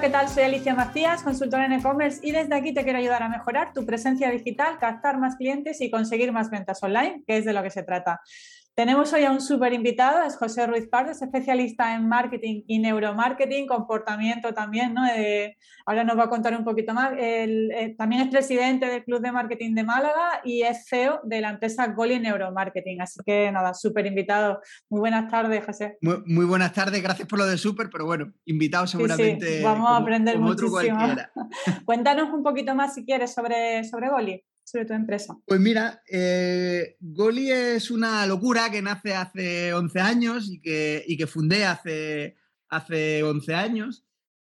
¿qué tal? Soy Alicia Macías, consultora en e-commerce y desde aquí te quiero ayudar a mejorar tu presencia digital, captar más clientes y conseguir más ventas online, que es de lo que se trata. Tenemos hoy a un súper invitado, es José Ruiz Pardo, es especialista en marketing y neuromarketing, comportamiento también, ¿no? ahora nos va a contar un poquito más. Eh, también es presidente del Club de Marketing de Málaga y es CEO de la empresa Goli Neuromarketing. Así que nada, súper invitado. Muy buenas tardes, José. Muy, buenas tardes, gracias por lo de súper, pero bueno, invitado seguramente. Sí, Vamos a aprender muchísimo. Cuéntanos un poquito más si quieres sobre, sobre Goli sobre tu empresa? Pues mira, eh, Goli es una locura que nace hace 11 años y que, fundé hace, hace 11 años,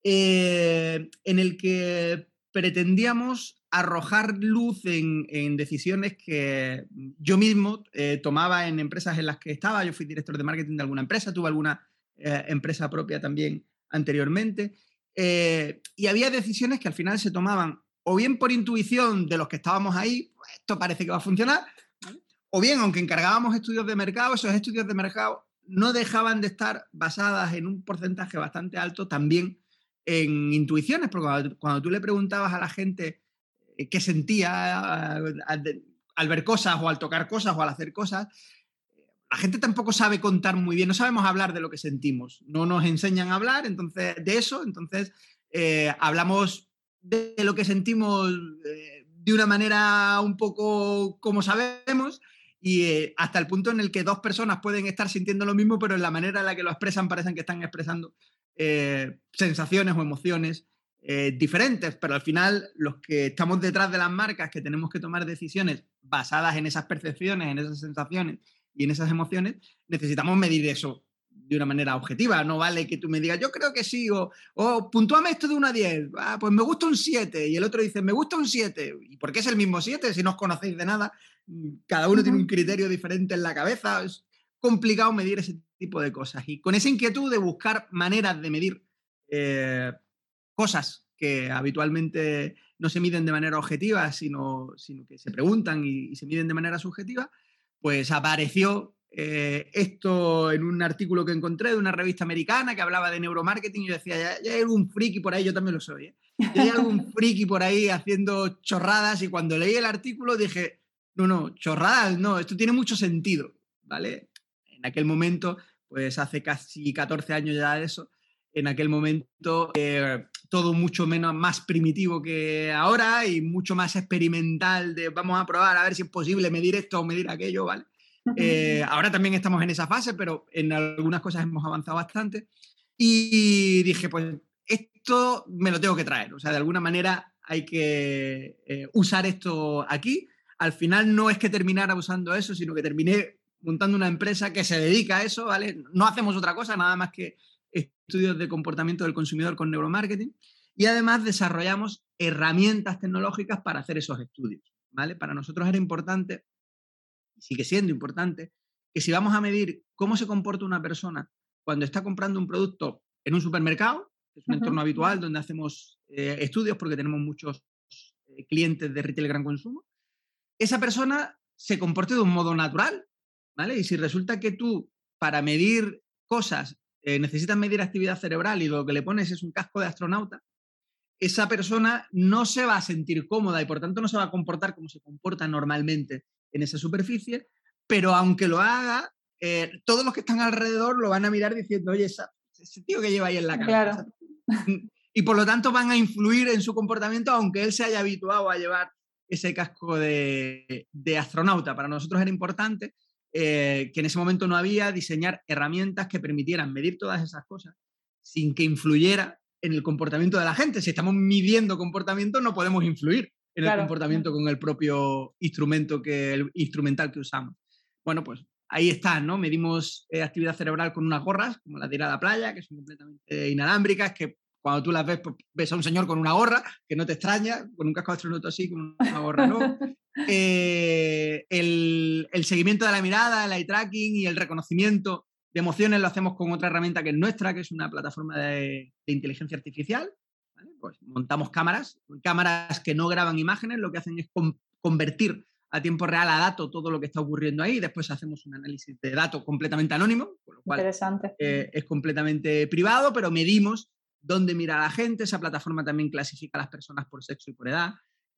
eh, en el que pretendíamos arrojar luz en, decisiones que yo mismo eh, tomaba en empresas en las que estaba. Yo fui director de marketing de alguna empresa, tuve alguna empresa propia también anteriormente. y había decisiones que al final se tomaban o bien por intuición de los que estábamos ahí, pues esto parece que va a funcionar, o bien, aunque encargábamos estudios de mercado, esos estudios de mercado no dejaban de estar basadas en un porcentaje bastante alto también en intuiciones, porque cuando, tú le preguntabas a la gente eh, qué sentía al, ver cosas o al tocar cosas o al hacer cosas, la gente tampoco sabe contar muy bien, no sabemos hablar de lo que sentimos, no nos enseñan a hablar entonces, de eso, entonces eh, hablamos de lo que sentimos eh, de una manera un poco como sabemos y eh, hasta el punto en el que dos personas pueden estar sintiendo lo mismo, pero en la manera en la que lo expresan parecen que están expresando eh, sensaciones o emociones diferentes, pero al final los que estamos detrás de las marcas, que tenemos que tomar decisiones basadas en esas percepciones, en esas sensaciones y en esas emociones, necesitamos medir eso de una manera objetiva. No vale que tú me digas, yo creo que sí, o, o puntuame esto de 1 a 10. Ah, pues me gusta un 7. Y el otro dice, me gusta un 7. ¿Y por qué es el mismo 7 si no os conocéis de nada? Cada uno tiene un criterio diferente en la cabeza. Es complicado medir ese tipo de cosas. Y con esa inquietud de buscar maneras de medir eh, cosas que habitualmente no se miden de manera objetiva, sino, sino que se preguntan y, y se miden de manera subjetiva, pues apareció eh, esto en un artículo que encontré de una revista americana que hablaba de neuromarketing y yo decía, ya, hay algún friki por ahí, yo también lo soy, ¿eh? ya hay algún friki por ahí haciendo chorradas y cuando leí el artículo dije, no, no, chorradas, no, esto tiene mucho sentido, ¿vale? En aquel momento, pues hace casi 14 años ya de eso, en aquel momento eh, todo mucho menos más primitivo que ahora y mucho más experimental de vamos a probar a ver si es posible medir esto o medir aquello, ¿vale? Eh, ahora también estamos en esa fase, pero en algunas cosas hemos avanzado bastante. Y dije, pues esto me lo tengo que traer. O sea, de alguna manera hay que eh, usar esto aquí. Al final no es que terminara usando eso, sino que terminé montando una empresa que se dedica a eso, ¿vale? No hacemos otra cosa, nada más que estudios de comportamiento del consumidor con neuromarketing. Y además desarrollamos herramientas tecnológicas para hacer esos estudios, ¿vale? Para nosotros era importante sigue siendo importante, que si vamos a medir cómo se comporta una persona cuando está comprando un producto en un supermercado, que es un entorno habitual donde hacemos eh, estudios porque tenemos muchos eh, clientes de retail gran consumo, esa persona se comporte de un modo natural, ¿vale? Y si resulta que tú, para medir cosas, eh, necesitas medir actividad cerebral y lo que le pones es un casco de astronauta, esa persona no se va a sentir cómoda y por tanto no se va a comportar como se comporta normalmente en esa superficie, pero aunque lo haga, eh, todos los que están alrededor lo van a mirar diciendo, oye, ese tío que lleva ahí en la cara. Y por lo tanto van a influir en su comportamiento, aunque él se haya habituado a llevar ese casco de, astronauta. Para nosotros era importante eh, que en ese momento no había diseñar herramientas que permitieran medir todas esas cosas sin que influyera en el comportamiento de la gente. Si estamos midiendo comportamiento, no podemos influir en el comportamiento con el propio instrumento que, el instrumental que usamos. Bueno, pues ahí está, ¿no? Medimos eh, actividad cerebral con unas gorras, como las de ir a la playa, que son completamente inalámbricas, que cuando tú las ves, pues, ves a un señor con una gorra, que no te extraña, con un casco de astronauta así, con una gorra no. Eh, el, el, seguimiento de la mirada, el eye tracking y el reconocimiento de emociones lo hacemos con otra herramienta que es nuestra, que es una plataforma de, de inteligencia artificial, pues montamos cámaras, cámaras que no graban imágenes, lo que hacen es convertir a tiempo real a datos todo lo que está ocurriendo ahí, después hacemos un análisis de datos completamente anónimo, con lo cual Interesante. Eh, es completamente privado, pero medimos dónde mira la gente, esa plataforma también clasifica a las personas por sexo y por edad,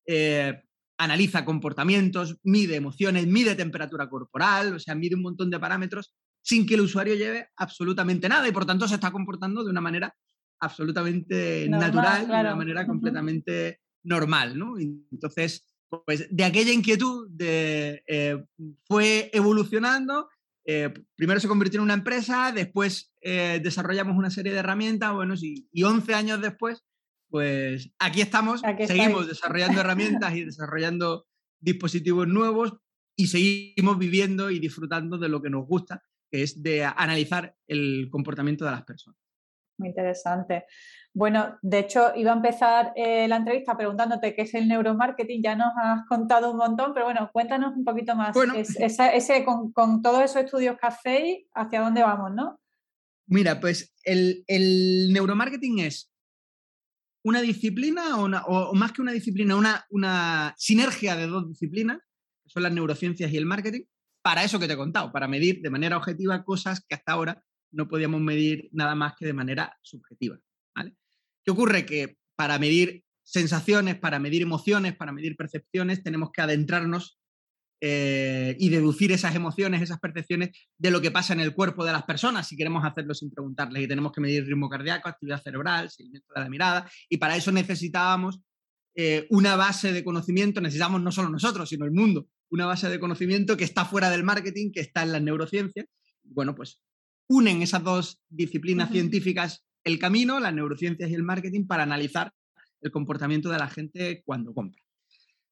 eh, analiza comportamientos, mide emociones, mide temperatura corporal, o sea, mide un montón de parámetros sin que el usuario lleve absolutamente nada y por tanto se está comportando de una manera absolutamente natural, de una manera completamente normal, ¿no? Entonces, pues de aquella inquietud de, eh, fue evolucionando, eh, primero se convirtió en una empresa, después eh, desarrollamos una serie de herramientas, bueno, y, y 11 años después, pues aquí estamos, seguimos desarrollando herramientas y desarrollando dispositivos nuevos y seguimos viviendo y disfrutando de lo que nos gusta, que es de analizar el comportamiento de las personas. Muy interesante. Bueno, de hecho, iba a empezar eh, la entrevista preguntándote qué es el neuromarketing. Ya nos has contado un montón, pero bueno, cuéntanos un poquito más. Bueno, ese, con, todos esos estudios que hacéis, ¿hacia dónde vamos, no? Mira, pues el, neuromarketing es una disciplina o, más que una disciplina, una, una sinergia de dos disciplinas, que son las neurociencias y el marketing, para eso que te he contado, para medir de manera objetiva cosas que hasta ahora no podíamos medir nada más que de manera subjetiva. ¿Qué ocurre? Que para medir sensaciones, para medir emociones, para medir percepciones, tenemos que adentrarnos eh, y deducir esas emociones, esas percepciones de lo que pasa en el cuerpo de las personas, si queremos hacerlo sin preguntarles. Y tenemos que medir ritmo cardíaco, actividad cerebral, seguimiento de la mirada. Y para eso necesitábamos eh, una base de conocimiento, necesitamos no solo nosotros, sino el mundo, una base de conocimiento que está fuera del marketing, que está en las neurociencias. Bueno, pues unen esas dos disciplinas científicas el camino, las neurociencias y el marketing para analizar el comportamiento de la gente cuando compra.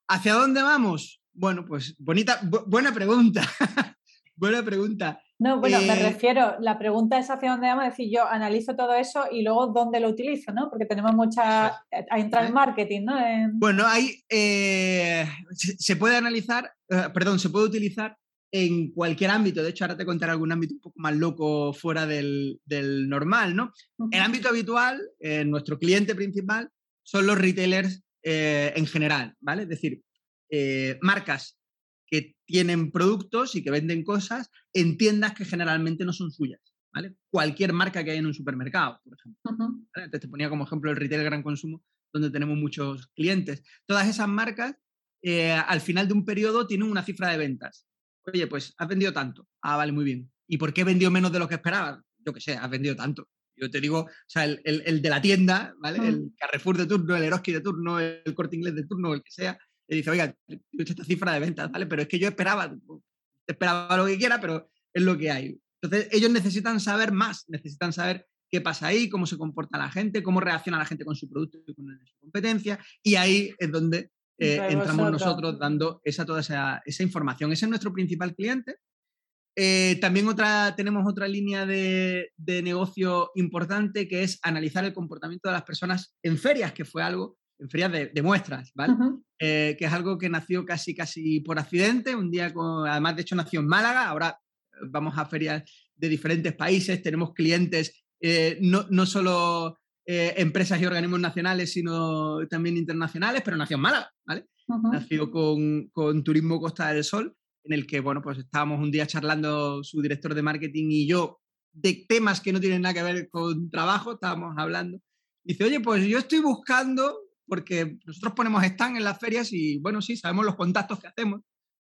¿Hacia dónde vamos? Bueno, pues bonita, buena pregunta. buena pregunta. No, bueno, me eh, refiero, la pregunta es hacia dónde vamos, es decir, yo analizo todo eso y luego dónde lo utilizo, ¿no? Porque tenemos mucha, a entrar en ¿Eh? marketing, ¿no? Bueno, ahí eh, se, puede analizar, perdón, se puede utilizar en cualquier ámbito. De hecho, ahora te contaré algún ámbito un poco más loco fuera del, normal, ¿no? El ámbito habitual, eh, nuestro cliente principal, son los retailers eh, en general, ¿vale? Es decir, eh, marcas que tienen productos y que venden cosas en tiendas que generalmente no son suyas, ¿vale? Cualquier marca que hay en un supermercado, por ejemplo. Entonces te ponía como ejemplo el retail gran consumo, donde tenemos muchos clientes. Todas esas marcas, al final de un periodo, tienen una cifra de ventas Oye, pues has vendido tanto. Ah, vale, muy bien. ¿Y por qué vendió menos de lo que esperaba? Yo qué sé, has vendido tanto. Yo te digo, o sea, el, de la tienda, ¿vale? El Carrefour de turno, el Eroski de turno, el Corte Inglés de turno, el que sea, le dice, oiga, esta cifra de ventas, ¿vale? Pero es que yo esperaba, esperaba lo que quiera, pero es lo que hay. Entonces, ellos necesitan saber más, necesitan saber qué pasa ahí, cómo se comporta la gente, cómo reacciona la gente con su producto y con su competencia, y ahí es donde eh, entramos nosotros dando esa, toda esa, información. Ese es nuestro principal cliente. Eh, también otra, tenemos otra línea de, negocio importante que es analizar el comportamiento de las personas en ferias, que fue algo, en ferias de, muestras, ¿vale? Eh, que es algo que nació casi, casi por accidente. Un día, con, además, de hecho, nació en Málaga. Ahora vamos a ferias de diferentes países, tenemos clientes no, no, solo eh, empresas y organismos nacionales, sino también internacionales, pero nació en Málaga, ¿vale? Nació con, con, Turismo Costa del Sol, en el que, bueno, pues estábamos un día charlando su director de marketing y yo de temas que no tienen nada que ver con trabajo, estábamos hablando. Dice, oye, pues yo estoy buscando, porque nosotros ponemos stand en las ferias y, bueno, sí, sabemos los contactos que hacemos,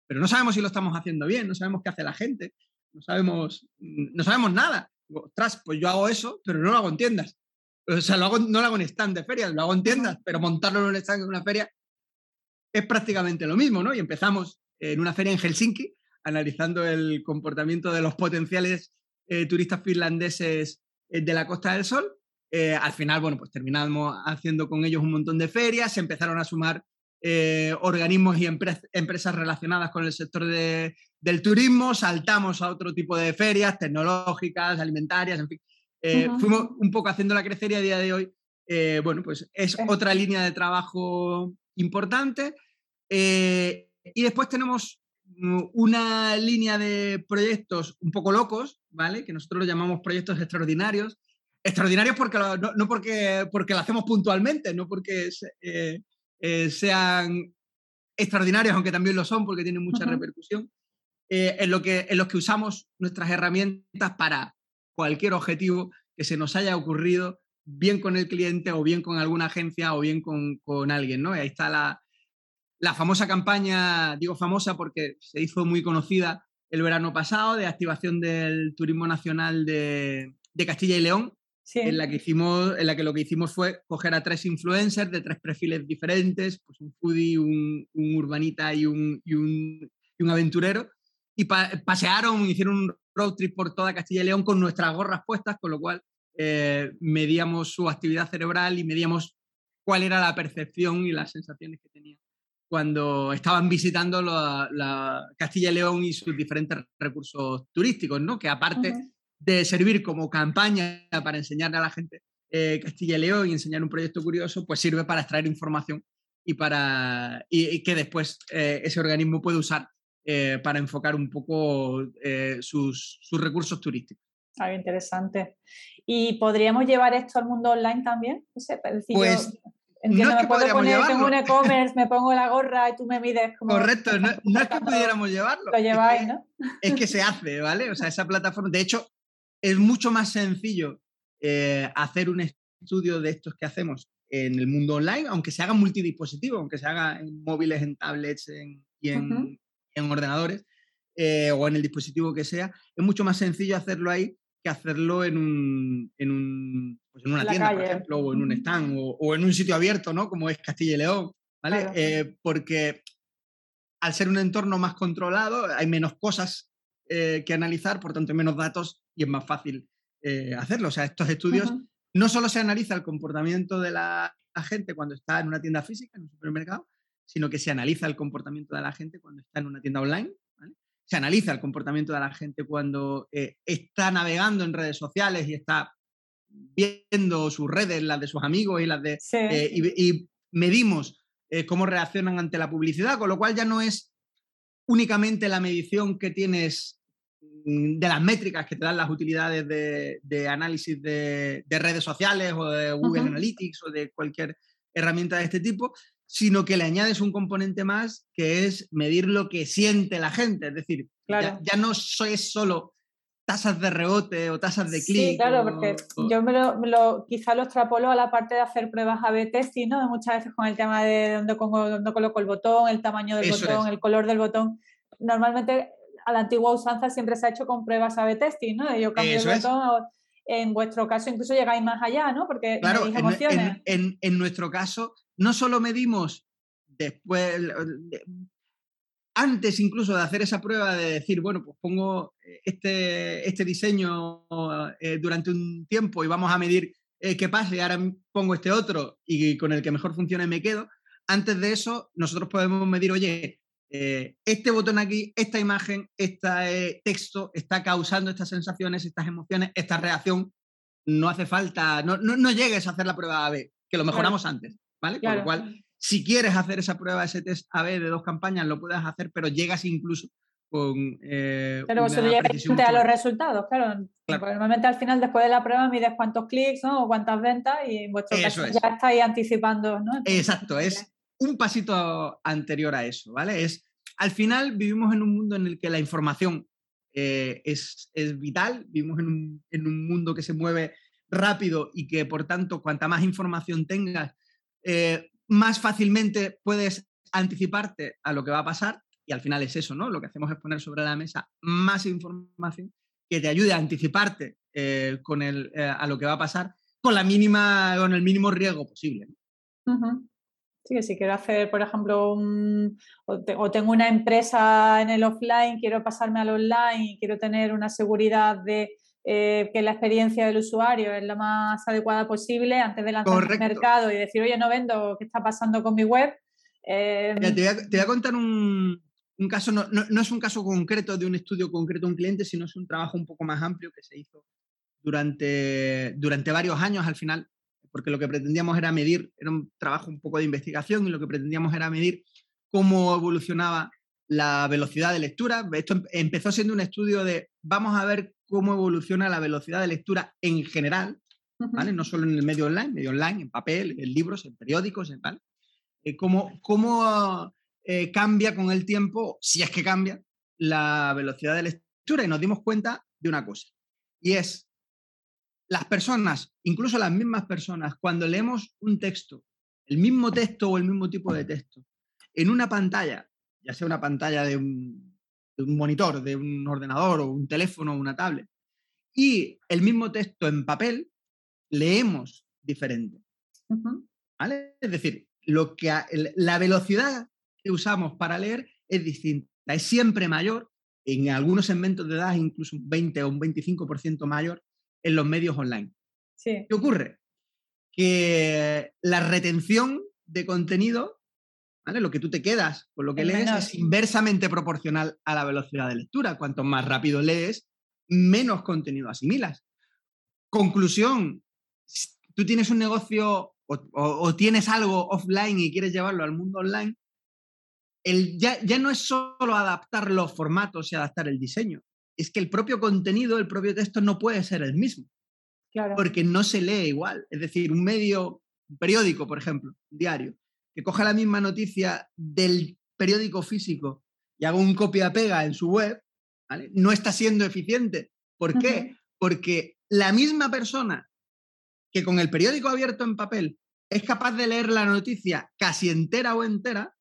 pero no sabemos si lo estamos haciendo bien, no sabemos qué hace la gente, no sabemos, no sabemos nada. Ostras, pues yo hago eso, pero no lo hago en tiendas. O sea, lo hago, no lo hago en stand de ferias, lo hago en tiendas, pero montarlo en un stand en una feria es prácticamente lo mismo, ¿no? Y empezamos en una feria en Helsinki, analizando el comportamiento de los potenciales eh, turistas finlandeses eh, de la Costa del Sol. Eh, al final, bueno, pues terminamos haciendo con ellos un montón de ferias, se empezaron a sumar organismos y empresas relacionadas con el sector del turismo, saltamos a otro tipo de ferias tecnológicas, alimentarias, en fin. Eh, fuimos un poco haciéndola crecer y a día de hoy, eh, bueno, pues es otra línea de trabajo importante. Eh, y después tenemos una línea de proyectos un poco locos, ¿vale? Que nosotros lo llamamos proyectos extraordinarios. Extraordinarios porque no, porque, porque lo hacemos puntualmente, no porque sean extraordinarios, aunque también lo son porque tienen mucha repercusión, en, lo que, en los que usamos nuestras herramientas para cualquier objetivo que se nos haya ocurrido bien con el cliente o bien con alguna agencia o bien con, con alguien, ¿no? Y ahí está la, la famosa campaña, digo famosa porque se hizo muy conocida el verano pasado de activación del turismo nacional de, de Castilla y León, en, la que hicimos, en la que lo que hicimos fue coger a tres influencers de tres perfiles diferentes, pues un foodie, un, un urbanita y un, y un, y un aventurero, y pasearon, hicieron un road trip por toda Castilla y León con nuestras gorras puestas, con lo cual eh, medíamos su actividad cerebral y medíamos cuál era la percepción y las sensaciones que tenían cuando estaban visitando la, Castilla y León y sus diferentes recursos turísticos, ¿no? Que aparte de servir como campaña para enseñarle a la gente eh, Castilla y León y enseñar un proyecto curioso, pues sirve para extraer información y para y, que después eh, ese organismo puede usar eh, para enfocar un poco sus, sus, recursos turísticos. Ah, interesante. ¿Y podríamos llevar esto al mundo online también? No sé, pues, no es que puedo poner, tengo un e-commerce, me pongo la gorra y tú me mides como... Correcto, no, es que pudiéramos llevarlo. Lo lleváis, ¿no? Es que se hace, ¿vale? O sea, esa plataforma, de hecho, es mucho más sencillo eh, hacer un estudio de estos que hacemos en el mundo online, aunque se haga multidispositivo, aunque se haga en móviles, en tablets y en, ordenadores eh, o en el dispositivo que sea, es mucho más sencillo hacerlo ahí que hacerlo en, un, en, un, pues en una tienda, por ejemplo, o en un stand, o, en un sitio abierto, ¿no? Como es Castilla y León, ¿vale? Eh, porque al ser un entorno más controlado, hay menos cosas eh, que analizar, por tanto hay menos datos y es más fácil hacerlo. O sea, estos estudios no solo se analiza el comportamiento de la, gente cuando está en una tienda física, en un supermercado, sino que se analiza el comportamiento de la gente cuando está en una tienda online se analiza el comportamiento de la gente cuando eh, está navegando en redes sociales y está viendo sus redes, las de sus amigos y las de... Eh, y, medimos eh, cómo reaccionan ante la publicidad, con lo cual ya no es únicamente la medición que tienes mm, de las métricas que te dan las utilidades de, análisis de, redes sociales o de Google Analytics o de cualquier herramienta de este tipo, sino que le añades un componente más que es medir lo que siente la gente. Es decir, ya, no es solo tasas de rebote o tasas de clic. Sí, claro, porque yo me lo, quizá lo extrapolo a la parte de hacer pruebas A-B testing, ¿no? Muchas veces con el tema de dónde, dónde coloco el botón, el tamaño del botón, el color del botón. Normalmente a la antigua usanza siempre se ha hecho con pruebas A-B testing, ¿no? Yo cambio el botón, en vuestro caso incluso llegáis más allá, ¿no? Porque claro, en, en, en, nuestro caso no solo medimos después, antes incluso de hacer esa prueba de decir, bueno, pues pongo este, este diseño eh, durante un tiempo y vamos a medir eh, qué pasa y ahora pongo este otro y con el que mejor funcione me quedo. Antes de eso, nosotros podemos medir, oye, eh, este botón aquí, esta imagen, este texto está causando estas sensaciones, estas emociones, esta reacción. No hace falta, no, no, llegues a hacer la prueba A-B, que lo mejoramos antes. ¿Vale? Con lo cual, si quieres hacer esa prueba, ese test AB de dos campañas, lo puedes hacer, pero llegas incluso con. Eh, pero vosotros llegáis a los resultados, claro. Normalmente al final, después de la prueba, mides cuántos clics ¿no? o cuántas ventas y en vuestro caso ya estáis anticipando, ¿no? Exacto, es un pasito anterior a eso, ¿vale? Es, al final vivimos en un mundo en el que la información eh, es, es, vital, vivimos en un, en un mundo que se mueve rápido y que por tanto cuanta más información tengas, eh, más fácilmente puedes anticiparte a lo que va a pasar y al final es eso, ¿no? Lo que hacemos es poner sobre la mesa más información que te ayude a anticiparte eh, con el, eh, a lo que va a pasar con la mínima, con el mínimo riesgo posible. Sí, que si quiero hacer, por ejemplo, un, o, tengo una empresa en el offline, quiero pasarme al online, quiero tener una seguridad de eh, que la experiencia del usuario es la más adecuada posible antes de lanzar el mercado y decir, oye, no vendo, ¿qué está pasando con mi web? Eh, te, voy a, contar un, caso, no, es un caso concreto de un estudio concreto de un cliente, sino es un trabajo un poco más amplio que se hizo durante, durante varios años al final, porque lo que pretendíamos era medir, era un trabajo un poco de investigación y lo que pretendíamos era medir cómo evolucionaba la velocidad de lectura. Esto empezó siendo un estudio de vamos a ver cómo evoluciona la velocidad de lectura en general, ¿vale? No solo en el medio online, medio online, en papel, en libros, en periódicos, en tal. Eh, cómo, cómo eh, cambia con el tiempo, si es que cambia, la velocidad de lectura. Y nos dimos cuenta de una cosa. Y es las personas, incluso las mismas personas, cuando leemos un texto, el mismo texto o el mismo tipo de texto, en una pantalla, ya sea una pantalla de un, monitor, de un ordenador o un teléfono o una tablet, y el mismo texto en papel, leemos diferente. Es decir, lo que, la velocidad que usamos para leer es distinta, es siempre mayor, en algunos segmentos de edad incluso un 20 o un 25% mayor en los medios online. ¿Qué ocurre? Que la retención de contenido, lo que tú te quedas con lo que lees, es inversamente proporcional a la velocidad de lectura. Cuanto más rápido lees, menos contenido asimilas. Conclusión, tú tienes un negocio o, tienes algo offline y quieres llevarlo al mundo online, el, ya, ya no es solo adaptar los formatos y adaptar el diseño, es que el propio contenido, el propio texto no puede ser el mismo. Claro. Porque no se lee igual. Es decir, un medio, un periódico, por ejemplo, un diario, que coja la misma noticia del periódico físico y haga un copia-pega en su web, no está siendo eficiente. ¿Por qué? Porque la misma persona que con el periódico abierto en papel es capaz de leer la noticia casi entera o entera,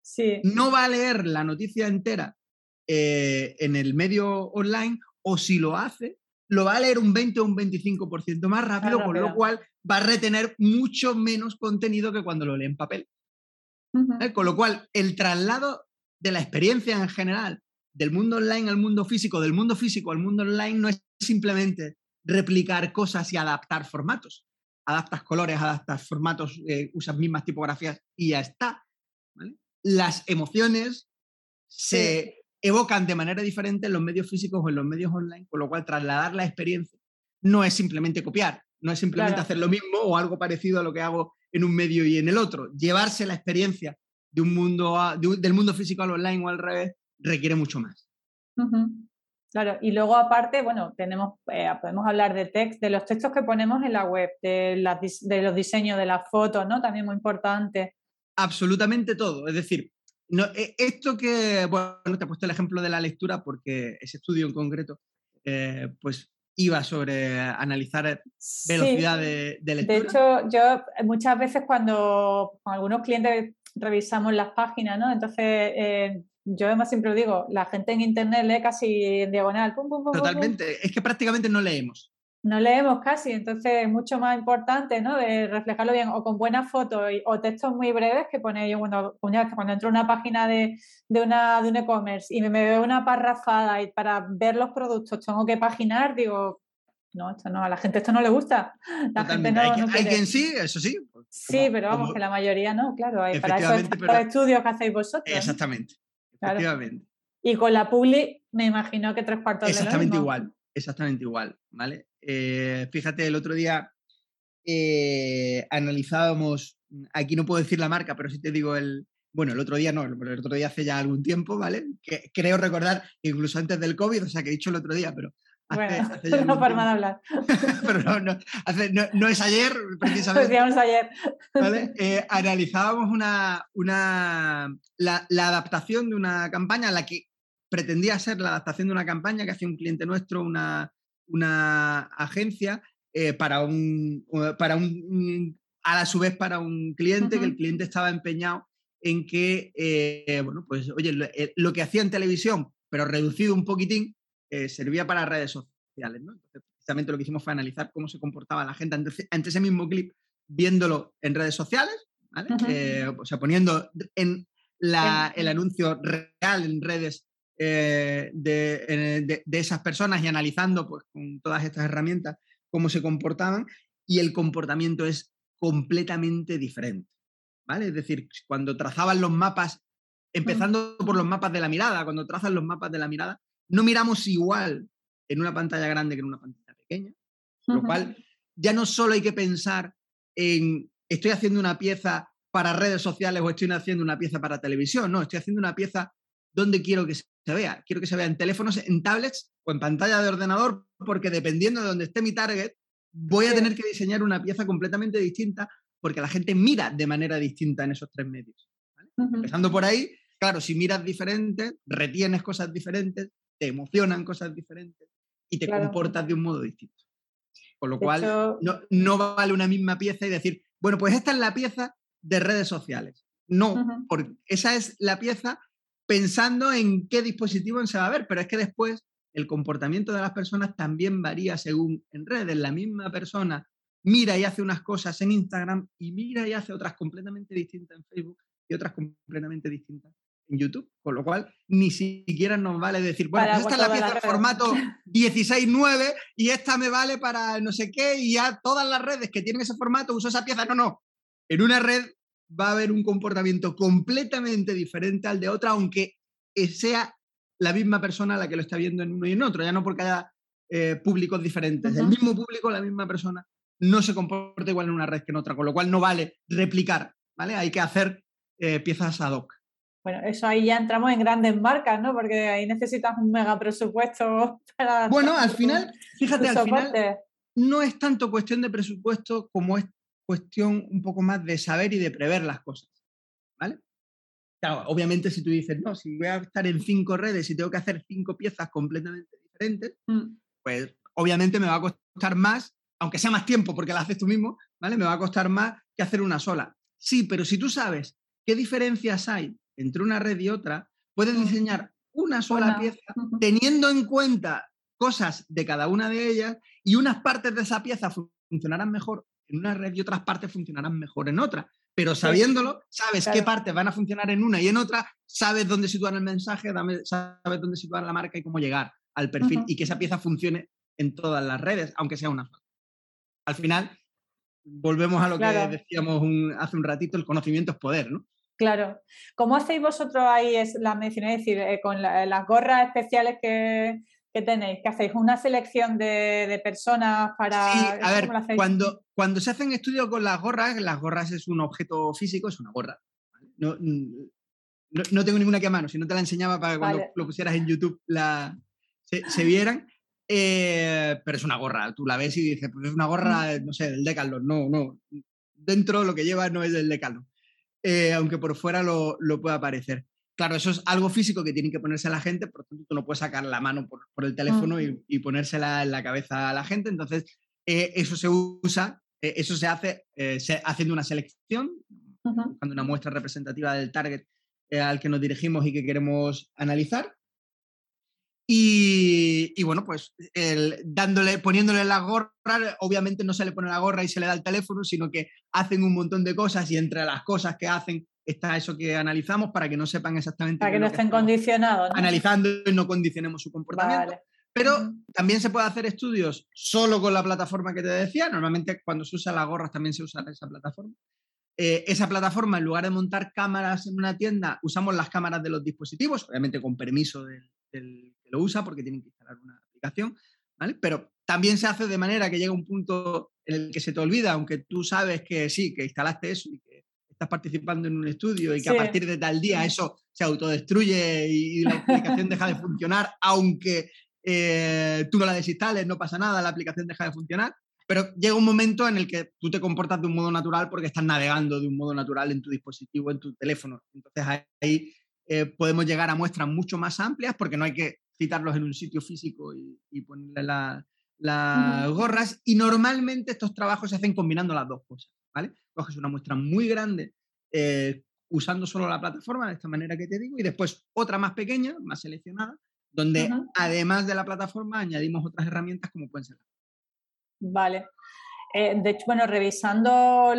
sí. no va a leer la noticia entera eh, en el medio online o si lo hace, lo va a leer un 20 o un 25% más rápido, con lo cual va a retener mucho menos contenido que cuando lo lee en papel. ¿Eh? Con lo cual, el traslado de la experiencia en general del mundo online al mundo físico, del mundo físico al mundo online, no es simplemente replicar cosas y adaptar formatos. Adaptas colores, adaptas formatos, eh, usas mismas tipografías y ya está. Las emociones se evocan de manera diferente en los medios físicos o en los medios online, con lo cual trasladar la experiencia no es simplemente copiar, no es simplemente hacer lo mismo o algo parecido a lo que hago en un medio y en el otro. Llevarse la experiencia de un mundo del mundo físico al online o al revés requiere mucho más. Claro, y luego aparte, bueno, tenemos, eh, podemos hablar de text, de los textos que ponemos en la web, de, de los diseños de las fotos, ¿no? También muy importante. Absolutamente todo. Es decir, no, e, esto que, bueno, te he puesto el ejemplo de la lectura porque ese estudio en concreto, eh, pues iba sobre analizar velocidad de, lectura. De hecho, yo muchas veces cuando con algunos clientes revisamos las páginas, ¿no? Entonces, eh, yo además siempre digo, la gente en internet lee casi en diagonal. Totalmente, es que prácticamente no leemos no leemos casi, entonces es mucho más importante ¿no? de reflejarlo bien o con buenas fotos o textos muy breves que pone yo cuando, cuando entro a una página de, una, de un e-commerce y me, veo una parrafada y para ver los productos tengo que paginar, digo, no, esto no, a la gente esto no le gusta. La gente no, hay, quien sí, eso sí. Sí, pero vamos, que la mayoría no, claro, hay para eso los estudios que hacéis vosotros. Exactamente, efectivamente. Y con la Publi me imagino que tres cuartos Exactamente de lo igual, exactamente igual, ¿vale? Eh, fíjate, el otro día eh, analizábamos, aquí no puedo decir la marca, pero sí te digo el, bueno, el otro día no, el otro día hace ya algún tiempo, ¿vale? Que creo recordar, incluso antes del COVID, o sea, que he dicho el otro día, pero... Hace, bueno, no para de hablar. pero no, no, no, es ayer, precisamente. Decíamos ayer. ¿vale? Eh, analizábamos una, una, la, la, adaptación de una campaña, la que pretendía ser la adaptación de una campaña que hacía un cliente nuestro, una, una agencia eh, para, un, para un, a la su vez para un cliente, que el cliente estaba empeñado en que, eh, bueno, pues, oye, eh, lo, que hacía en televisión, pero reducido un poquitín, servía para redes sociales, ¿no? Entonces, precisamente lo que hicimos fue analizar cómo se comportaba la gente ante, ese mismo clip, viéndolo en redes sociales, ¿vale? o sea, poniendo en la, el anuncio real en redes eh, de, esas personas y analizando pues, con todas estas herramientas cómo se comportaban y el comportamiento es completamente diferente. ¿vale? Es decir, cuando trazaban los mapas, empezando por los mapas de la mirada, cuando trazan los mapas de la mirada, no miramos igual en una pantalla grande que en una pantalla pequeña, lo cual ya no solo hay que pensar en estoy haciendo una pieza para redes sociales o estoy haciendo una pieza para televisión, no, estoy haciendo una pieza donde quiero que se vea. Quiero que se vea en teléfonos, en tablets o en pantalla de ordenador, porque dependiendo de donde esté mi target, voy a tener que diseñar una pieza completamente distinta porque la gente mira de manera distinta en esos tres medios. Empezando por ahí, claro, si miras diferente, retienes cosas diferentes, te emocionan cosas diferentes y te comportas de un modo distinto. Con lo cual, no, no, vale una misma pieza y decir, bueno, pues esta es la pieza de redes sociales. No, porque esa es la pieza pensando en qué dispositivo se va a ver, pero es que después el comportamiento de las personas también varía según en redes. La misma persona mira y hace unas cosas en Instagram y mira y hace otras completamente distintas en Facebook y otras completamente distintas en YouTube, con lo cual ni siquiera nos vale decir, bueno, pues esta es la pieza de formato 16.9 y esta me vale para no sé qué y ya todas las redes que tienen ese formato uso esa pieza. No, no. En una red va a haber un comportamiento completamente diferente al de otra, aunque sea la misma persona la que lo está viendo en uno y en otro, ya no porque haya eh, públicos diferentes. El mismo público, la misma persona, no se comporta igual en una red que en otra, con lo cual no vale replicar, ¿vale? Hay que hacer eh, piezas ad hoc. Bueno, eso ahí ya entramos en grandes marcas, ¿no? Porque ahí necesitas un mega presupuesto para... Bueno, al final, fíjate, al final no es tanto cuestión de presupuesto como es cuestión un poco más de saber y de prever las cosas, ¿vale? Claro, obviamente si tú dices, no, si voy a estar en cinco redes y tengo que hacer cinco piezas completamente diferentes, mm. pues obviamente me va a costar más, aunque sea más tiempo porque la haces tú mismo, ¿vale? Me va a costar más que hacer una sola. Sí, pero si tú sabes qué diferencias hay entre una red y otra, puedes mm. diseñar una sola pieza teniendo en cuenta cosas de cada una de ellas y unas partes de esa pieza funcionarán mejor en una red y otras partes funcionarán mejor en otra pero sabiéndolo, sabes qué partes van a funcionar en una y en otra, sabes dónde situar el mensaje, sabes dónde situar la marca y cómo llegar al perfil y que esa pieza funcione en todas las redes, aunque sea una sola. Al final, volvemos a lo que decíamos hace un ratito, el conocimiento es poder, ¿no? Claro. ¿Cómo hacéis vosotros ahí, es la mencioné, es decir, eh, con las gorras especiales que, ¿Qué tenéis? ¿Qué hacéis? ¿Una selección de, personas para...? Sí, a ver, cuando, cuando se hacen estudios con las gorras, las gorras es un objeto físico, es una gorra. No, no, tengo ninguna que a mano, si no te la enseñaba para que cuando lo pusieras en YouTube la, se, vieran. Eh, pero es una gorra, tú la ves y dices, pues es una gorra, no sé, del Decathlon. No, no. Dentro lo que lleva no es del Decathlon. Eh, aunque por fuera lo, lo pueda parecer. Claro, eso es algo físico que tiene que ponerse la gente, por tanto tú no puedes sacar la mano por, el teléfono y, ponérsela en la cabeza a la gente. Entonces, eh, eso se usa, eh, eso se hace eh, haciendo una selección, buscando una muestra representativa del target al que nos dirigimos y que queremos analizar. Y, bueno, pues dándole, poniéndole la gorra, obviamente no se le pone la gorra y se le da el teléfono, sino que hacen un montón de cosas y entre las cosas que hacen está eso que analizamos para que no sepan exactamente. Para que no estén condicionados. Analizando y no condicionemos su comportamiento. Pero también se puede hacer estudios solo con la plataforma que te decía. Normalmente cuando se usa las gorras también se usa esa plataforma. Eh, esa plataforma, en lugar de montar cámaras en una tienda, usamos las cámaras de los dispositivos, obviamente con permiso del, que lo usa porque tienen que instalar una aplicación, ¿vale? Pero también se hace de manera que llega un punto en el que se te olvida, aunque tú sabes que sí, que instalaste eso y que estás participando en un estudio y que a partir de tal día eso se autodestruye y, la aplicación deja de funcionar, aunque eh, tú no la desinstales, no pasa nada, la aplicación deja de funcionar. Pero llega un momento en el que tú te comportas de un modo natural porque estás navegando de un modo natural en tu dispositivo, en tu teléfono. Entonces ahí eh, podemos llegar a muestras mucho más amplias porque no hay que citarlos en un sitio físico y, ponerle las gorras. Y normalmente estos trabajos se hacen combinando las dos cosas. ¿Vale? Coges una muestra muy grande eh, usando solo la plataforma, de esta manera que te digo, y después otra más pequeña, más seleccionada, donde además de la plataforma añadimos otras herramientas como pueden ser. Vale. Eh, de hecho, bueno, revisando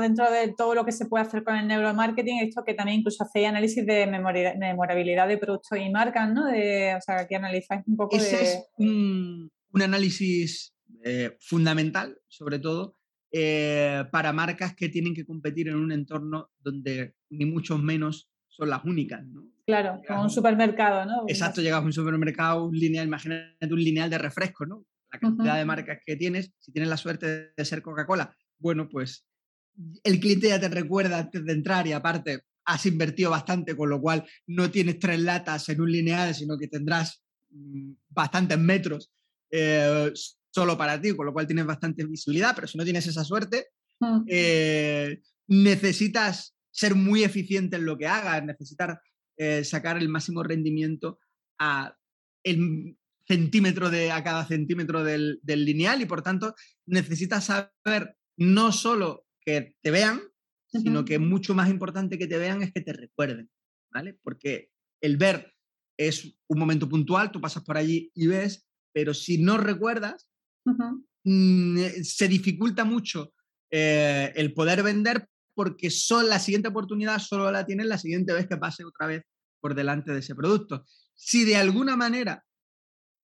dentro de todo lo que se puede hacer con el neuromarketing, esto que también incluso hacéis análisis de memorabilidad de productos y marcas, ¿no? De, o sea, aquí analizáis un poco Ese es un, análisis eh, fundamental, sobre todo, eh, para marcas que tienen que competir en un entorno donde ni mucho menos son las únicas. ¿no? Claro, como un supermercado, ¿no? Exacto, llegas a un supermercado, un lineal, imagínate un lineal de refresco, ¿no? La cantidad de marcas que tienes, si tienes la suerte de ser Coca-Cola, bueno, pues el cliente ya te recuerda antes de entrar y aparte has invertido bastante, con lo cual no tienes tres latas en un lineal, sino que tendrás mm, bastantes metros eh, solo para ti, con lo cual tienes bastante visibilidad, pero si no tienes esa suerte, mm. eh, necesitas ser muy eficiente en lo que hagas, necesitar eh, sacar el máximo rendimiento a el centímetro de, a cada centímetro del, lineal y por tanto necesitas saber no solo que te vean, sino que mucho más importante que te vean es que te recuerden, ¿vale? Porque el ver es un momento puntual, tú pasas por allí y ves, pero si no recuerdas, mm, eh, se dificulta mucho eh, el poder vender porque son, la siguiente oportunidad solo la tienes la siguiente vez que pase otra vez por delante de ese producto. Si de alguna manera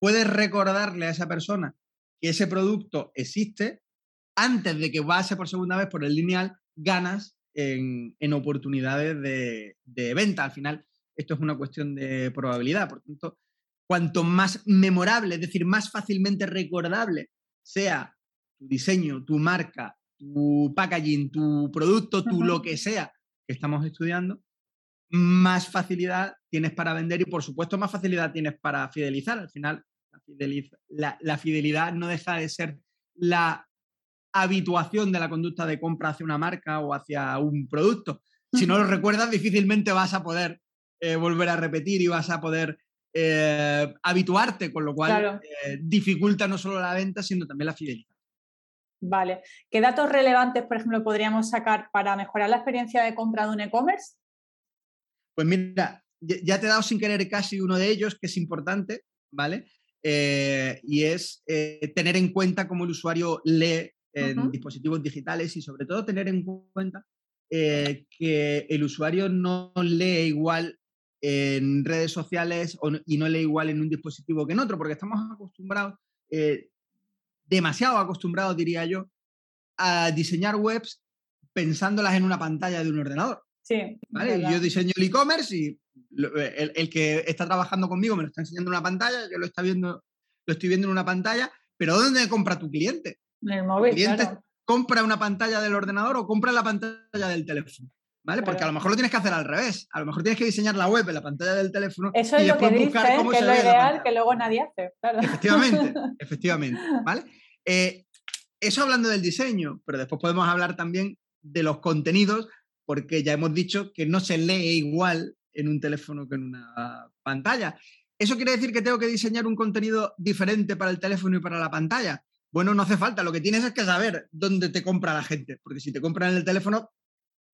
puedes recordarle a esa persona que ese producto existe, antes de que pase por segunda vez por el lineal, ganas en, oportunidades de, de, venta. Al final, esto es una cuestión de probabilidad. Por tanto, cuanto más memorable, es decir, más fácilmente recordable sea tu diseño, tu marca, tu packaging, tu producto, tu lo que sea que estamos estudiando, más facilidad tienes para vender y por supuesto más facilidad tienes para fidelizar. Al final, la, fidelidad no deja de ser la habituación de la conducta de compra hacia una marca o hacia un producto. Si no lo recuerdas, difícilmente vas a poder eh, volver a repetir y vas a poder eh, habituarte, con lo cual eh, dificulta no solo la venta, sino también la fidelidad. Vale. ¿Qué datos relevantes, por ejemplo, podríamos sacar para mejorar la experiencia de compra de un e-commerce? Pues mira, ya te he dado sin querer casi uno de ellos, que es importante, ¿vale? Eh, y es eh, tener en cuenta cómo el usuario lee en dispositivos digitales y sobre todo tener en cuenta eh, que el usuario no lee igual en redes sociales y no lee igual en un dispositivo que en otro, porque estamos acostumbrados, demasiado acostumbrados diría yo, a diseñar webs pensándolas en una pantalla de un ordenador. Sí. Yo diseño el e-commerce y eh, el, que está trabajando conmigo me lo está enseñando en una pantalla, yo lo, está viendo, lo estoy viendo en una pantalla, pero ¿dónde compra tu cliente? En el móvil. cliente compra una pantalla del ordenador o compra la pantalla del teléfono. ¿Vale? Porque a lo mejor lo tienes que hacer al revés. A lo mejor tienes que diseñar la web en la pantalla del teléfono. Eso es lo que dice, que es lo ideal que luego nadie hace. Efectivamente, efectivamente. ¿Vale? Eh, eso hablando del diseño, pero después podemos hablar también de los contenidos, porque ya hemos dicho que no se lee igual en un teléfono que en una pantalla. ¿Eso quiere decir que tengo que diseñar un contenido diferente para el teléfono y para la pantalla? Bueno, no hace falta. Lo que tienes es que saber dónde te compra la gente. Porque si te compran en el teléfono.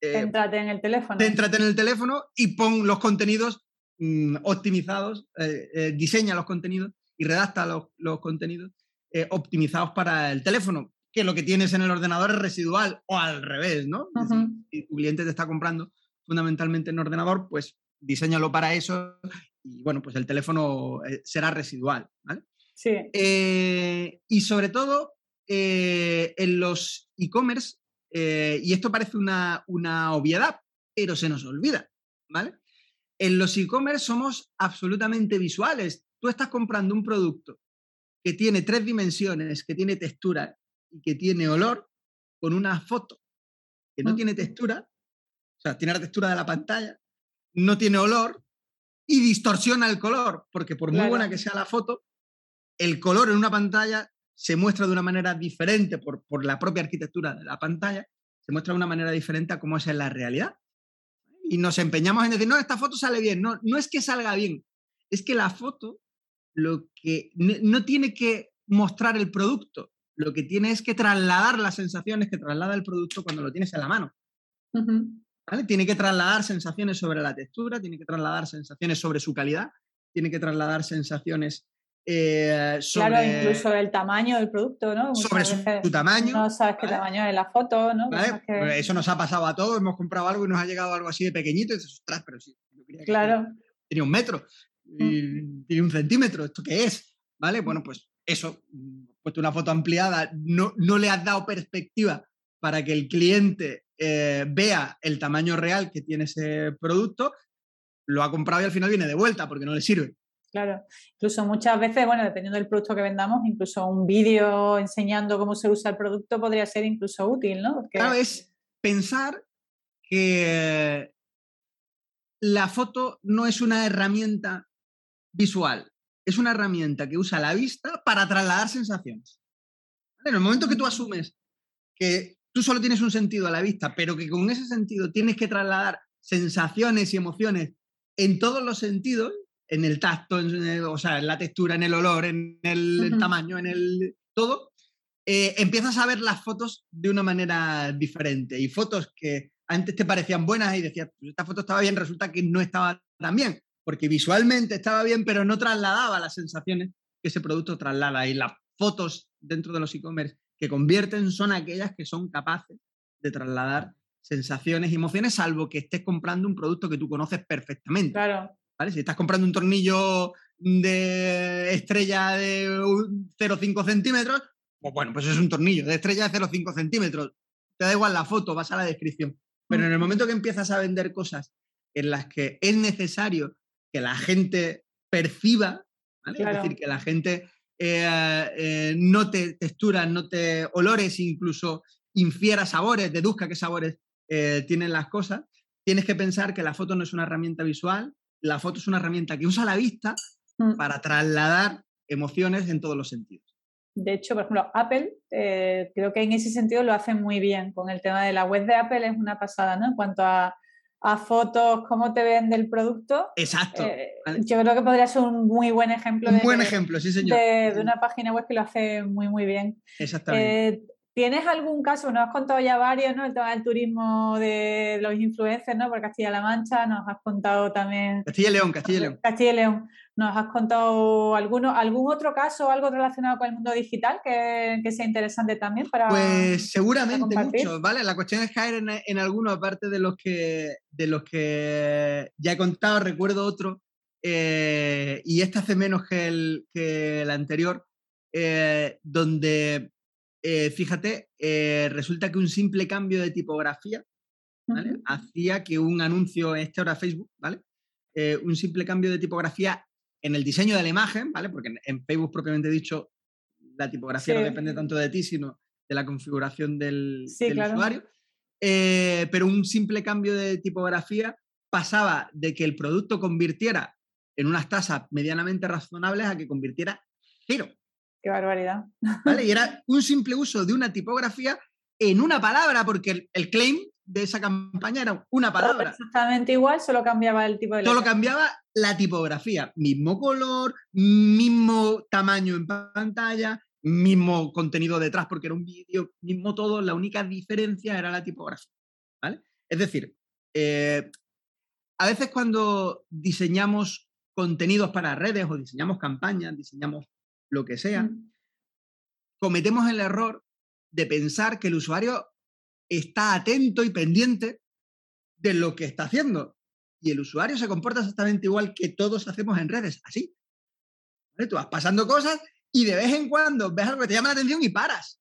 Eh, céntrate en el teléfono. Céntrate en el teléfono y pon los contenidos mm, optimizados, eh, eh, diseña los contenidos y redacta los, contenidos optimizados para el teléfono. Que lo que tienes en el ordenador es residual o al revés, ¿no? si tu cliente te está comprando fundamentalmente en ordenador, pues diseñalo para eso y bueno, pues el teléfono será residual, ¿vale? Sí. Y sobre todo en los e-commerce, y esto parece una, una obviedad, pero se nos olvida, ¿vale? En los e-commerce somos absolutamente visuales. Tú estás comprando un producto que tiene tres dimensiones, que tiene textura y que tiene olor, con una foto que no tiene textura, o sea, tiene la textura de la pantalla, no tiene olor y distorsiona el color, porque por muy buena que sea la foto, el color en una pantalla se muestra de una manera diferente por, por, la propia arquitectura de la pantalla, se muestra de una manera diferente a cómo es en la realidad. Y nos empeñamos en decir, no, esta foto sale bien. No, no es que salga bien, es que la foto lo que no tiene que mostrar el producto, lo que tiene es que trasladar las sensaciones que traslada el producto cuando lo tienes en la mano. Tiene que trasladar sensaciones sobre la textura, tiene que trasladar sensaciones sobre su calidad, tiene que trasladar sensaciones eh, sobre... Claro, incluso el tamaño del producto, ¿no? sobre su, tamaño. No sabes qué tamaño es la foto, ¿no? Pues eso nos ha pasado a todos, hemos comprado algo y nos ha llegado algo así de pequeñito y dices, ostras, pero sí, claro. Tiene un metro, mm. tiene un centímetro, ¿esto qué es? ¿Vale? Bueno, pues eso, puesto una foto ampliada, no, no le has dado perspectiva para que el cliente eh, vea el tamaño real que tiene ese producto, lo ha comprado y al final viene de vuelta porque no le sirve. Claro, incluso muchas veces, bueno, dependiendo del producto que vendamos, incluso un vídeo enseñando cómo se usa el producto podría ser incluso útil, ¿no? Claro, es pensar que la foto no es una herramienta visual, es una herramienta que usa la vista para trasladar sensaciones. En el momento que tú asumes que tú solo tienes un sentido a la vista, pero que con ese sentido tienes que trasladar sensaciones y emociones en todos los sentidos, en el tacto, en o sea, en la textura, en el olor, en el, tamaño, en el todo, eh, empiezas a ver las fotos de una manera diferente. Y fotos que antes te parecían buenas y decías, pues esta foto estaba bien, resulta que no estaba tan bien, porque visualmente estaba bien, pero no trasladaba las sensaciones que ese producto traslada. Y las fotos dentro de los e-commerce que convierten son aquellas que son capaces de trasladar sensaciones y emociones, salvo que estés comprando un producto que tú conoces perfectamente. Claro. ¿Vale? Si estás comprando un tornillo de estrella de 0,5 centímetros, pues bueno, pues es un tornillo de estrella de 0,5 centímetros. Te da igual la foto, vas a la descripción. Pero en el momento que empiezas a vender cosas en las que es necesario que la gente perciba, es decir, que la gente eh, eh, note texturas, note olores, incluso infiera sabores, deduzca qué sabores eh, tienen las cosas, tienes que pensar que la foto no es una herramienta visual, la foto es una herramienta que usa la vista mm. para trasladar emociones en todos los sentidos. De hecho, por ejemplo, Apple, eh, creo que en ese sentido lo hace muy bien. Con el tema de la web de Apple es una pasada, ¿no? En cuanto a, fotos, cómo te vende el producto. Exacto. Eh, yo creo que podría ser un muy buen ejemplo. Un buen ejemplo, sí, señor. De, de, una página web que lo hace muy, muy bien. Exactamente. ¿Tienes algún caso? Nos has contado ya varios, ¿no? El tema del turismo de los influencers, ¿no? Por Castilla-La Mancha, nos has contado también. Castilla y León, Castilla y León. Castilla y León. ¿Nos has contado alguno, algún otro caso, algo relacionado con el mundo digital que, sea interesante también para. Pues seguramente muchos, ¿vale? La cuestión es caer en, en alguno, aparte de los que de los que ya he contado, recuerdo otro, eh, y este hace menos que el, que el anterior, eh, donde eh, fíjate, eh, resulta que un simple cambio de tipografía hacía que un anuncio, este ahora Facebook, ¿vale? Eh, un simple cambio de tipografía en el diseño de la imagen, ¿vale? Porque en, Facebook propiamente dicho, la tipografía no depende tanto de ti, sino de la configuración del, usuario. pero un simple cambio de tipografía pasaba de que el producto convirtiera en unas tasas medianamente razonables a que convirtiera cero. Qué barbaridad. ¿Vale? Y era un simple uso de una tipografía en una palabra, porque el, claim de esa campaña era una palabra. Exactamente igual, solo cambiaba el tipo de Solo cambiaba la tipografía. Mismo color, mismo tamaño en pantalla, mismo contenido detrás porque era un vídeo, mismo todo. La única diferencia era la tipografía. ¿Vale? Es decir, eh, a veces cuando diseñamos contenidos para redes o diseñamos campañas, diseñamos lo que sea, cometemos el error de pensar que el usuario está atento y pendiente de lo que está haciendo. Y el usuario se comporta exactamente igual que todos hacemos en redes, así. Tú vas pasando cosas y de vez en cuando ves algo que te llama la atención y paras.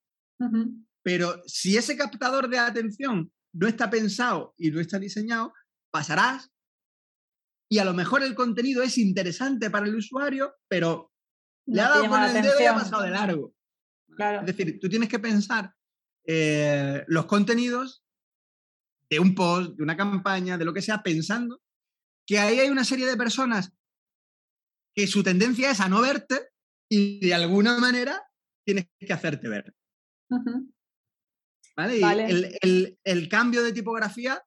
Pero si ese captador de atención no está pensado y no está diseñado, pasarás y a lo mejor el contenido es interesante para el usuario, pero le ha dado con el dedo y ha pasado de largo. Es decir, tú tienes que pensar eh, los contenidos de un post, de una campaña, de lo que sea, pensando que ahí hay una serie de personas que su tendencia es a no verte y de alguna manera tienes que hacerte ver. ¿Vale? Y el, cambio de tipografía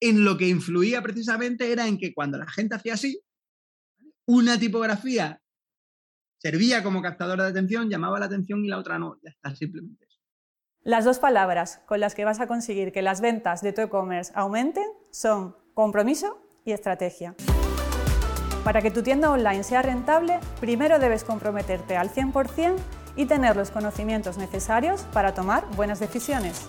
en lo que influía precisamente era en que cuando la gente hacía así, una tipografía servía como captadora de atención, llamaba la atención y la otra no, ya está, simplemente. Las dos palabras con las que vas a conseguir que las ventas de tu e-commerce aumenten son compromiso y estrategia. Para que tu tienda online sea rentable, primero debes comprometerte al 100% y tener los conocimientos necesarios para tomar buenas decisiones.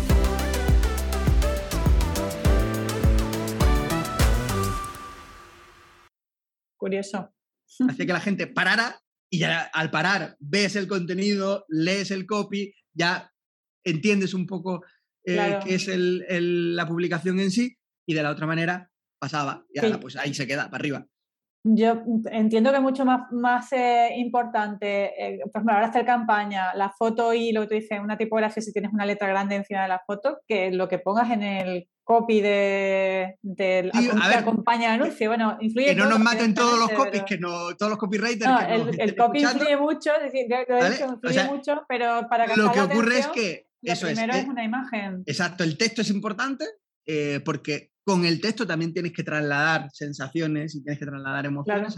Curioso. Hacía que la gente parara y ya al parar ves el contenido, lees el copy, ya entiendes un poco eh, qué es la publicación en sí y de la otra manera pasaba y ahora pues ahí se queda, para arriba. Yo entiendo que es mucho más, más eh, importante, eh, por ejemplo, ahora hacer campaña, la foto y lo que tú dices, una tipografía si tienes una letra grande encima de la foto, que lo que pongas en el copy de, de que acompaña el anuncio. Bueno, influye Que no nos maten todos los copies, que no, todos los copywriters. No, el, el copy influye mucho, es decir, influye mucho, pero para que Lo que ocurre es que eso primero es, es, una imagen. Exacto, el texto es importante eh, porque con el texto también tienes que trasladar sensaciones y tienes que trasladar emociones.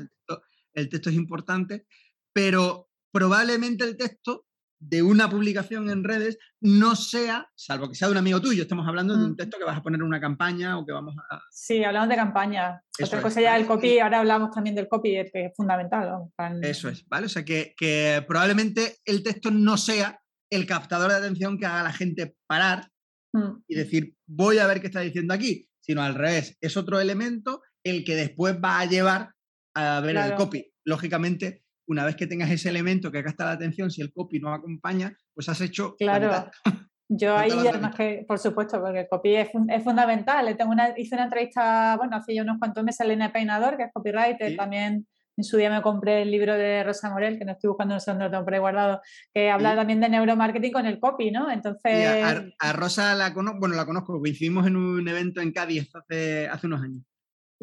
El, texto, es importante, pero probablemente el texto de una publicación en redes no sea, salvo que sea de un amigo tuyo, estamos hablando de un mm. texto que vas a poner en una campaña o que vamos a... Sí, hablamos de campaña. Otra cosa ya el copy, ahora hablamos también del copy, que es fundamental. Eso es, ¿vale? O sea, que, que, probablemente el texto no sea el captador de atención que haga a la gente parar mm. y decir, voy a ver qué está diciendo aquí, sino al revés, es otro elemento el que después va a llevar a ver el copy. Lógicamente, una vez que tengas ese elemento que capta la atención, si el copy no acompaña, pues has hecho... Claro. Yo ahí, además que, por supuesto, porque el copy es, fundamental. Tengo una, hice una entrevista, bueno, hace ya unos cuantos meses a Elena Peinador, que es copywriter, también en su día me compré el libro de Rosa Morel, que no estoy buscando, no sé dónde lo tengo por ahí guardado, que habla también de neuromarketing con el copy, ¿no? Entonces... A, Rosa la conozco, bueno, la conozco, coincidimos en un evento en Cádiz hace, hace unos años.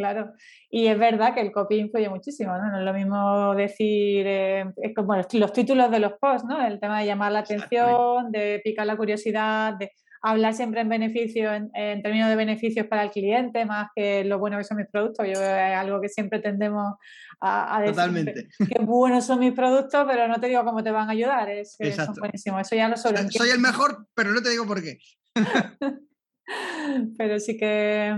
Claro, y es verdad que el copy influye muchísimo, ¿no? No es lo mismo decir, eh, es como los títulos de los posts, ¿no? El tema de llamar la atención, de picar la curiosidad, de hablar siempre en beneficio, en, términos de beneficios para el cliente, más que lo bueno que son mis productos. Yo es algo que siempre tendemos a, decir Totalmente. Que, buenos son mis productos, pero no te digo cómo te van a ayudar. Es son buenísimos. Eso ya lo soy. Soy el mejor, pero no te digo por qué. pero sí que,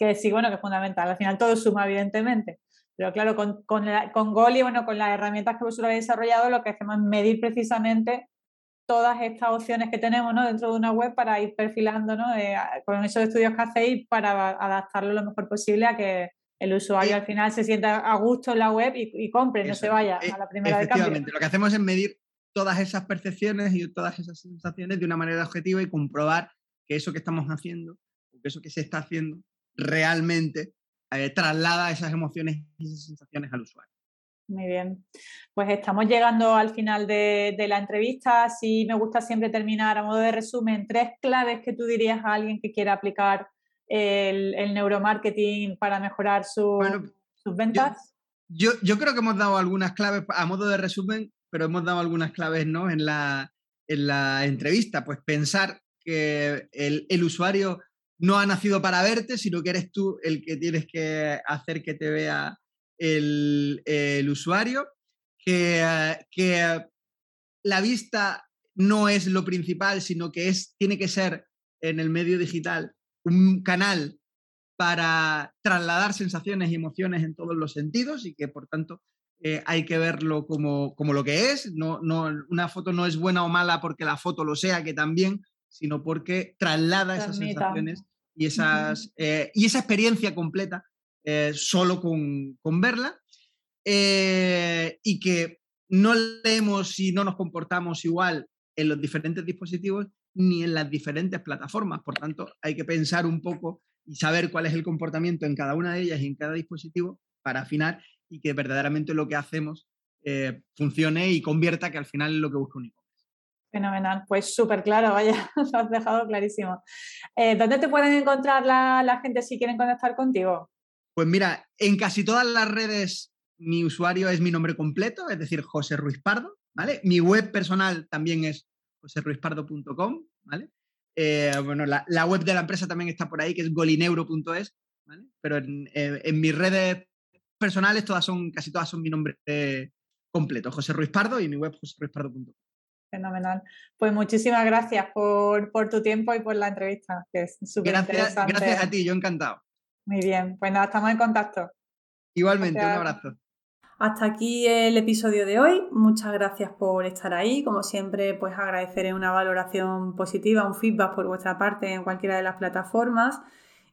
que sí, bueno, que es fundamental. Al final todo suma, evidentemente. Pero claro, con, con, con Goli, bueno, con las herramientas que vosotros habéis desarrollado, lo que hacemos es medir precisamente todas estas opciones que tenemos ¿no? dentro de una web para ir perfilando ¿no? Eh, con esos estudios que hacéis para adaptarlo lo mejor posible a que el usuario al final se sienta a gusto en la web y, compre, no se vaya a la primera de cambio. Lo que hacemos es medir todas esas percepciones y todas esas sensaciones de una manera objetiva y comprobar que eso que estamos haciendo, que eso que se está haciendo, realmente eh, traslada esas emociones y esas sensaciones al usuario. Muy bien. Pues estamos llegando al final de, la entrevista. Sí me gusta siempre terminar a modo de resumen tres claves que tú dirías a alguien que quiera aplicar el, neuromarketing para mejorar sus ventas. Yo, creo que hemos dado algunas claves a modo de resumen, pero hemos dado algunas claves ¿no? en, la, en la entrevista. Pues pensar que el, el usuario no ha nacido para verte, sino que eres tú el que tienes que hacer que te vea el, usuario, que, que, la vista no es lo principal, sino que es, tiene que ser en el medio digital un canal para trasladar sensaciones y emociones en todos los sentidos y que por tanto eh, hay que verlo como, como, lo que es. No, no, una foto no es buena o mala porque la foto lo sea, que también, sino porque traslada esas sensaciones y, esas, eh, y esa experiencia completa eh, solo con, verla eh, y que no leemos y no nos comportamos igual en los diferentes dispositivos ni en las diferentes plataformas. Por tanto, hay que pensar un poco y saber cuál es el comportamiento en cada una de ellas y en cada dispositivo para afinar y que verdaderamente lo que hacemos eh, funcione y convierta, que al final es lo que busca un Fenomenal, pues súper claro, vaya, lo has dejado clarísimo. ¿Dónde te pueden encontrar la, la gente si quieren conectar contigo? Pues mira, en casi todas las redes mi usuario es mi nombre completo, es decir, José Ruiz Pardo, ¿vale? Mi web personal también es joserruizpardo.com, ¿vale? Eh, bueno, la, web de la empresa también está por ahí, que es golineuro.es, ¿vale? Pero eh, en, mis redes personales todas son, casi todas son mi nombre completo, José Ruiz Pardo y mi web joserruizpardo.com. Fenomenal. Pues muchísimas gracias por, tu tiempo y por la entrevista, que es súper interesante. Gracias a ti, yo encantado. Muy bien, pues nada, estamos en contacto. Igualmente, un abrazo. Hasta aquí el episodio de hoy. Muchas gracias por estar ahí. Como siempre, pues agradeceré una valoración positiva, un feedback por vuestra parte en cualquiera de las plataformas.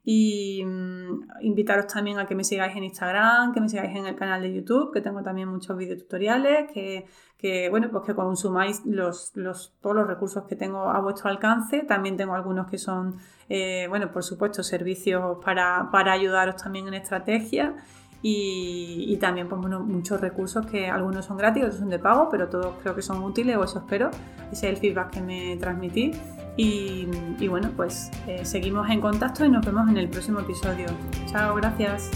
Y mm, invitaros también a que me sigáis en Instagram, que me sigáis en el canal de YouTube, que tengo también muchos videotutoriales, que, bueno, pues que consumáis los, los, todos los recursos que tengo a vuestro alcance. También tengo algunos que son, eh, bueno, por supuesto, servicios para, para ayudaros también en estrategia. Y, también pues, muchos recursos que algunos son gratis, otros son de pago, pero todos creo que son útiles o eso espero. Ese es el feedback que me transmití. Y, bueno, pues eh, seguimos en contacto y nos vemos en el próximo episodio. Chao, gracias.